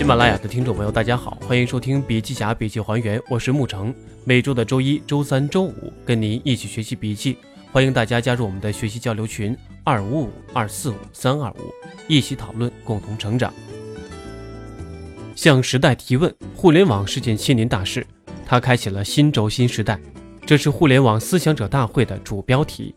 喜马拉雅的听众朋友，大家好，欢迎收听《笔记侠笔记还原》，我是沐橙。每周的周一、周三、周五，跟您一起学习笔记。欢迎大家加入我们的学习交流群：二五五二四五三二五，一起讨论，共同成长。向时代提问：互联网是件千年大事，它开启了新轴心时代。这是互联网思想者大会的主标题。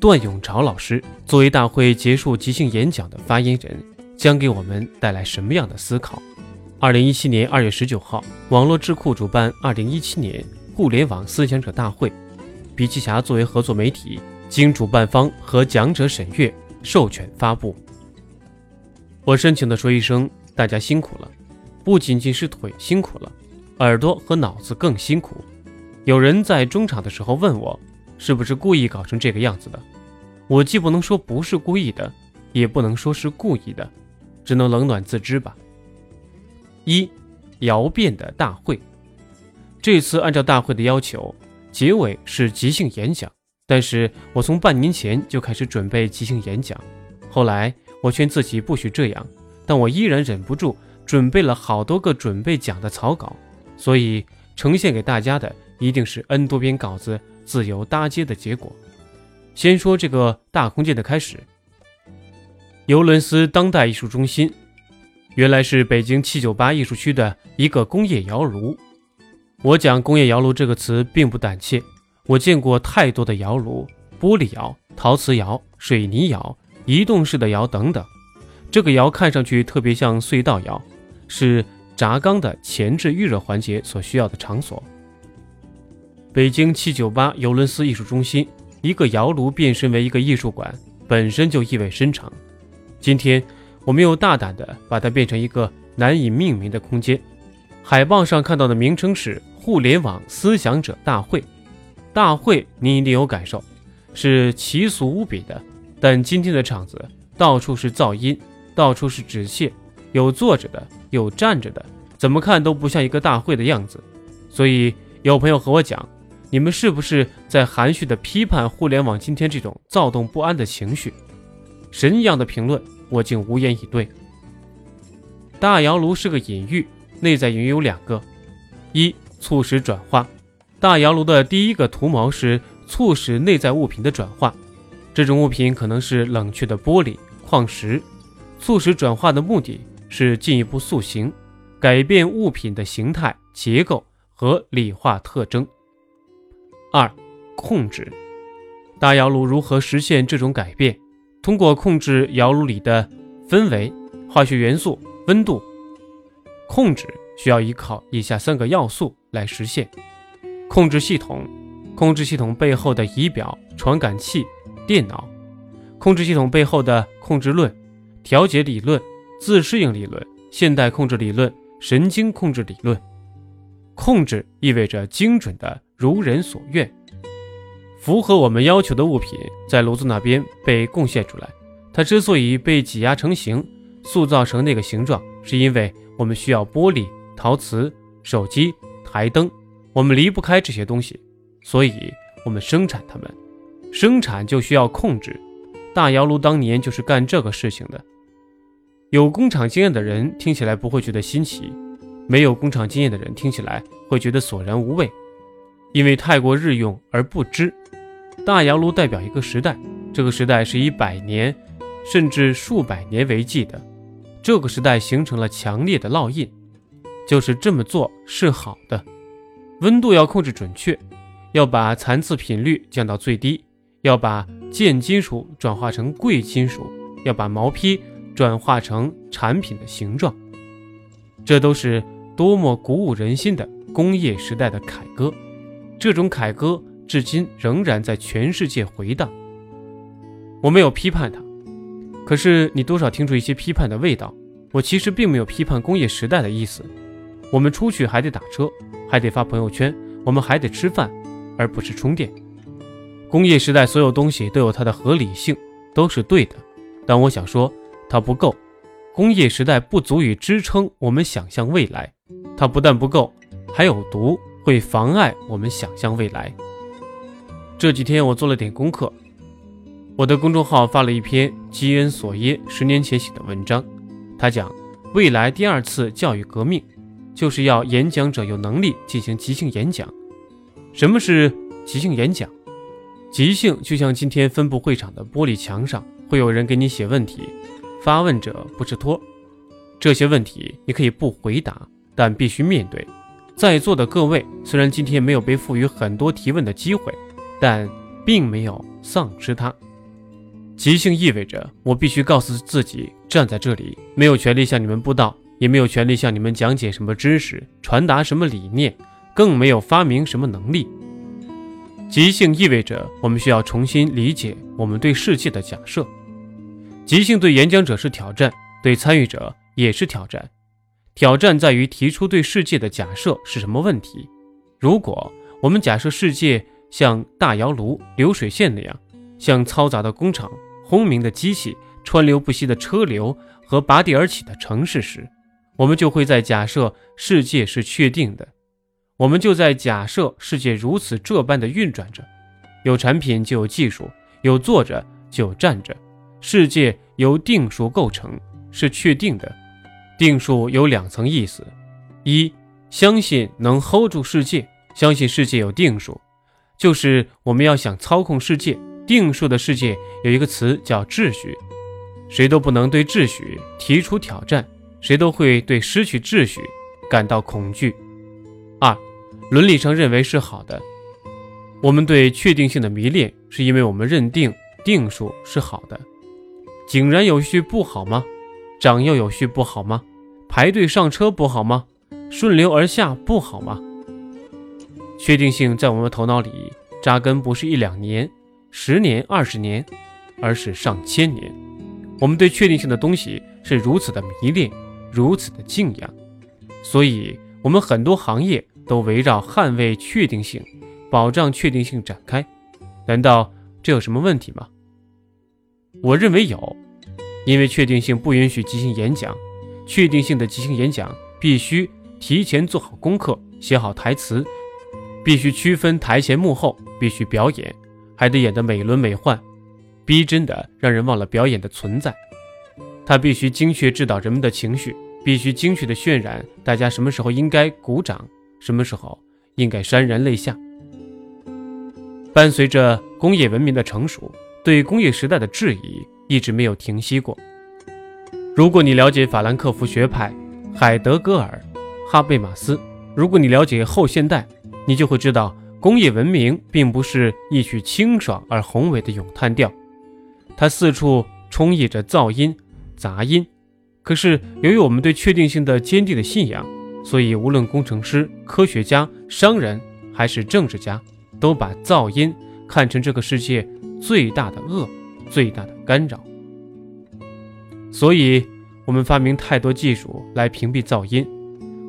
段永朝老师作为大会结束即兴演讲的发言人，将给我们带来什么样的思考？二零一七年二月十九号，网络智库主办二零一七年互联网思想者大会，笔记侠作为合作媒体，经主办方和讲者审阅授权发布。我深情地说一声，大家辛苦了，不仅仅是腿辛苦了，耳朵和脑子更辛苦。有人在中场的时候问我，是不是故意搞成这个样子的？我既不能说不是故意的，也不能说是故意的，只能冷暖自知吧。一，窑变的大会。这次按照大会的要求，结尾是即兴演讲。但是我从半年前就开始准备即兴演讲，后来我劝自己不许这样，但我依然忍不住准备了好多个准备讲的草稿，所以呈现给大家的一定是 N 多篇稿子自由搭接的结果。先说这个大空间的开始。尤伦斯当代艺术中心，原来是北京七九八艺术区的一个工业窑炉。我讲工业窑炉这个词并不胆怯，我见过太多的窑炉，玻璃窑、陶瓷窑、水泥窑、移动式的窑等等。这个窑看上去特别像隧道窑，是轧钢的前置预热环节所需要的场所。北京七九八尤伦斯艺术中心。一个窑炉变身为一个艺术馆，本身就意味深长。今天，我们又大胆地把它变成一个难以命名的空间。海报上看到的名称是“互联网思想者大会”。大会您一定有感受，是奇俗无比的。但今天的场子到处是噪音，到处是纸屑，有坐着的，有站着的，怎么看都不像一个大会的样子。所以有朋友和我讲。你们是不是在含蓄地批判互联网今天这种躁动不安的情绪？神一样的评论，我竟无言以对。大窑炉是个隐喻，内在隐喻有两个：一，促使转化。大窑炉的第一个图谋是促使内在物品的转化，这种物品可能是冷却的玻璃、矿石。促使转化的目的是进一步塑形，改变物品的形态、结构和理化特征。二，控制大窑炉如何实现这种改变？通过控制窑炉里的氛围、化学元素、温度。控制需要依靠以下三个要素来实现：控制系统，控制系统背后的仪表、传感器、电脑；控制系统背后的控制论、调节理论、自适应理论、现代控制理论、神经控制理论。控制意味着精准的。如人所愿，符合我们要求的物品在炉子那边被贡献出来。它之所以被挤压成型，塑造成那个形状，是因为我们需要玻璃、陶瓷、手机、台灯，我们离不开这些东西，所以我们生产它们。生产就需要控制。大窑炉当年就是干这个事情的。有工厂经验的人听起来不会觉得新奇，没有工厂经验的人听起来会觉得索然无味。因为太过日用而不知，大窑炉代表一个时代，这个时代是以百年甚至数百年为计的，这个时代形成了强烈的烙印，就是这么做是好的。温度要控制准确，要把残次频率降到最低，要把贱金属转化成贵金属，要把毛坯转化成产品的形状，这都是多么鼓舞人心的工业时代的凯歌。这种凯歌至今仍然在全世界回荡。我没有批判它，可是你多少听出一些批判的味道。我其实并没有批判工业时代的意思。我们出去还得打车，还得发朋友圈，我们还得吃饭，而不是充电。工业时代所有东西都有它的合理性，都是对的。但我想说，它不够。工业时代不足以支撑我们想象未来。它不但不够，还有毒。会妨碍我们想象未来。这几天我做了点功课，我的公众号发了一篇基恩·索耶十年前写的文章。他讲，未来第二次教育革命，就是要演讲者有能力进行即兴演讲。什么是即兴演讲？即兴就像今天分布会场的玻璃墙上，会有人给你写问题，发问者不是托。这些问题你可以不回答，但必须面对。在座的各位虽然今天没有被赋予很多提问的机会，但并没有丧失它。即兴意味着我必须告诉自己，站在这里没有权利向你们布道，也没有权利向你们讲解什么知识，传达什么理念，更没有发明什么能力。即兴意味着我们需要重新理解我们对世界的假设。即兴对演讲者是挑战，对参与者也是挑战。挑战在于提出对世界的假设是什么问题。如果我们假设世界像大窑炉、流水线那样，像嘈杂的工厂。轰鸣的机器、川流不息的车流和拔地而起的城市时，我们就会在假设世界是确定的。我们就在假设世界如此这般的运转着，有产品就有技术，有坐着就有站着。世界由定数构成，是确定的。定数有两层意思：一，相信能 hold 住世界，相信世界有定数，就是我们要想操控世界。定数的世界有一个词叫秩序，谁都不能对秩序提出挑战，谁都会对失去秩序感到恐惧。二，伦理上认为是好的。我们对确定性的迷恋，是因为我们认定定数是好的。井然有序不好吗？长幼有序不好吗？排队上车不好吗？顺流而下不好吗？确定性在我们头脑里扎根不是一两年。十年、二十年，而是上千年。我们对确定性的东西是如此的迷恋，如此的敬仰，所以，我们很多行业都围绕捍卫确定性、保障确定性展开。难道这有什么问题吗？我认为有，因为确定性不允许即兴演讲。确定性的即兴演讲必须提前做好功课，写好台词，必须区分台前幕后，必须表演。还得演得美轮美奂，逼真的让人忘了表演的存在。他必须精确指导人们的情绪，必须精确的渲染大家什么时候应该鼓掌，什么时候应该潸然泪下。伴随着工业文明的成熟，对工业时代的质疑一直没有停息过。如果你了解法兰克福学派、海德格尔、哈贝马斯，如果你了解后现代，你就会知道。工业文明并不是一曲清爽而宏伟的咏叹调，它四处充溢着噪音、杂音。可是，由于我们对确定性的坚定的信仰，所以无论工程师、科学家、商人还是政治家，都把噪音看成这个世界最大的恶、最大的干扰。所以，我们发明太多技术来屏蔽噪音，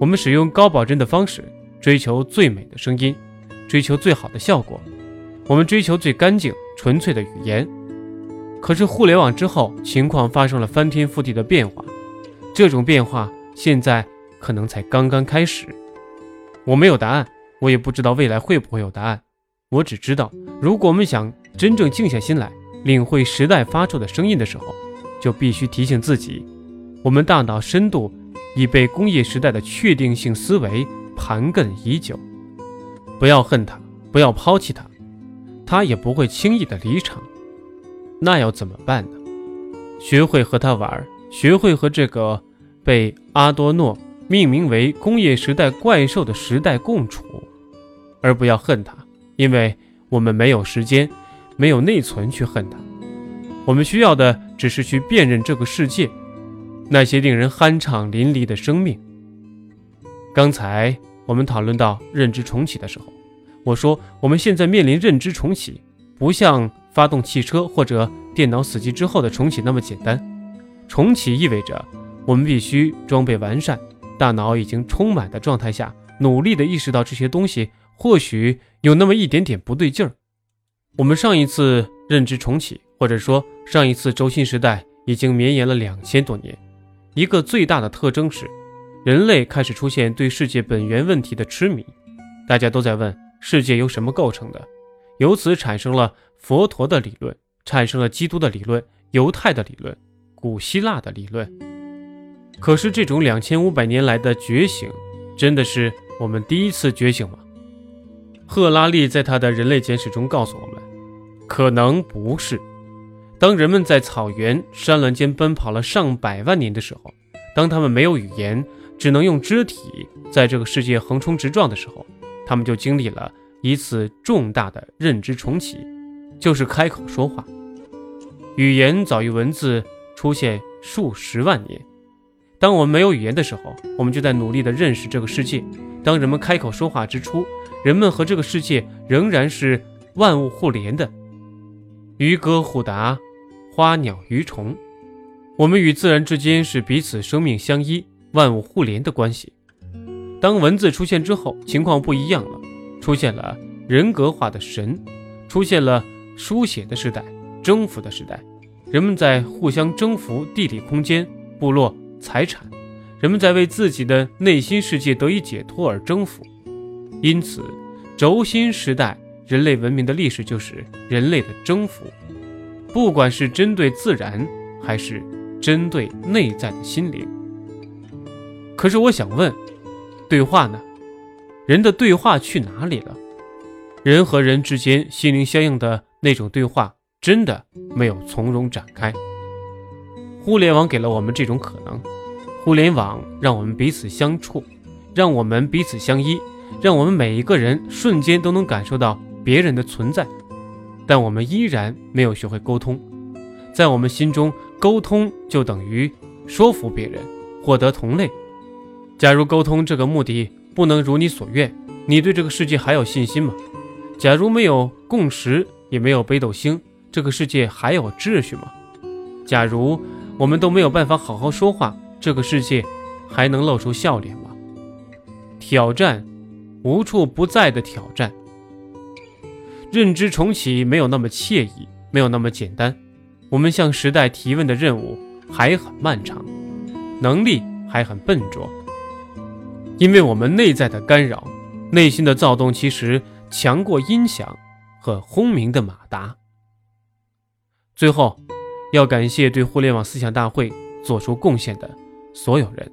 我们使用高保真的方式追求最美的声音。追求最好的效果，我们追求最干净、纯粹的语言。可是互联网之后，情况发生了翻天覆地的变化。这种变化现在可能才刚刚开始。我没有答案，我也不知道未来会不会有答案。我只知道，如果我们想真正静下心来，领会时代发出的声音的时候，就必须提醒自己，我们大脑深度已被工业时代的确定性思维盘亘已久。不要恨他，不要抛弃他，他也不会轻易的离场。那要怎么办呢？学会和他玩，学会和这个被阿多诺命名为“工业时代怪兽”的时代共处，而不要恨他，因为我们没有时间，没有内存去恨他。我们需要的只是去辨认这个世界，那些令人酣畅淋漓的生命。刚才。我们讨论到认知重启的时候，我说我们现在面临认知重启，不像发动汽车或者电脑死机之后的重启那么简单。重启意味着我们必须装备完善，大脑已经充满的状态下，努力的意识到这些东西或许有那么一点点不对劲儿。我们上一次认知重启，或者说上一次轴心时代已经绵延了两千多年，一个最大的特征是。人类开始出现对世界本源问题的痴迷，大家都在问世界由什么构成的，由此产生了佛陀的理论，产生了基督的理论，犹太的理论，古希腊的理论。可是这种两千五百年来的觉醒，真的是我们第一次觉醒吗？赫拉利在他的人类简史中告诉我们，可能不是。当人们在草原、山峦间奔跑了上百万年的时候，当他们没有语言，只能用肢体在这个世界横冲直撞的时候，他们就经历了一次重大的认知重启，就是开口说话。语言早于文字出现数十万年。当我们没有语言的时候，我们就在努力地认识这个世界。当人们开口说话之初，人们和这个世界仍然是万物互联的，鱼歌互答，花鸟鱼虫，我们与自然之间是彼此生命相依、万物互联的关系。当文字出现之后，情况不一样了，出现了人格化的神，出现了书写的时代、征服的时代，人们在互相征服地理空间、部落。财产，人们在为自己的内心世界得以解脱而征服。因此，轴心时代人类文明的历史就是人类的征服，不管是针对自然，还是针对内在的心灵。可是，我想问，对话呢？人的对话去哪里了？人和人之间心灵相应的那种对话，真的没有从容展开。互联网给了我们这种可能，互联网让我们彼此相处，让我们彼此相依，让我们每一个人瞬间都能感受到别人的存在，但我们依然没有学会沟通。在我们心中，沟通就等于说服别人，获得同类。假如沟通这个目的不能如你所愿，你对这个世界还有信心吗？假如没有共识，也没有北斗星，这个世界还有秩序吗？假如。我们都没有办法好好说话，这个世界还能露出笑脸吗？挑战，无处不在的挑战。认知重启没有那么惬意，没有那么简单。我们向时代提问的任务还很漫长，能力还很笨拙，因为我们内在的干扰，内心的躁动其实强过音响和轰鸣的马达。最后。要感谢对互联网思想大会做出贡献的所有人。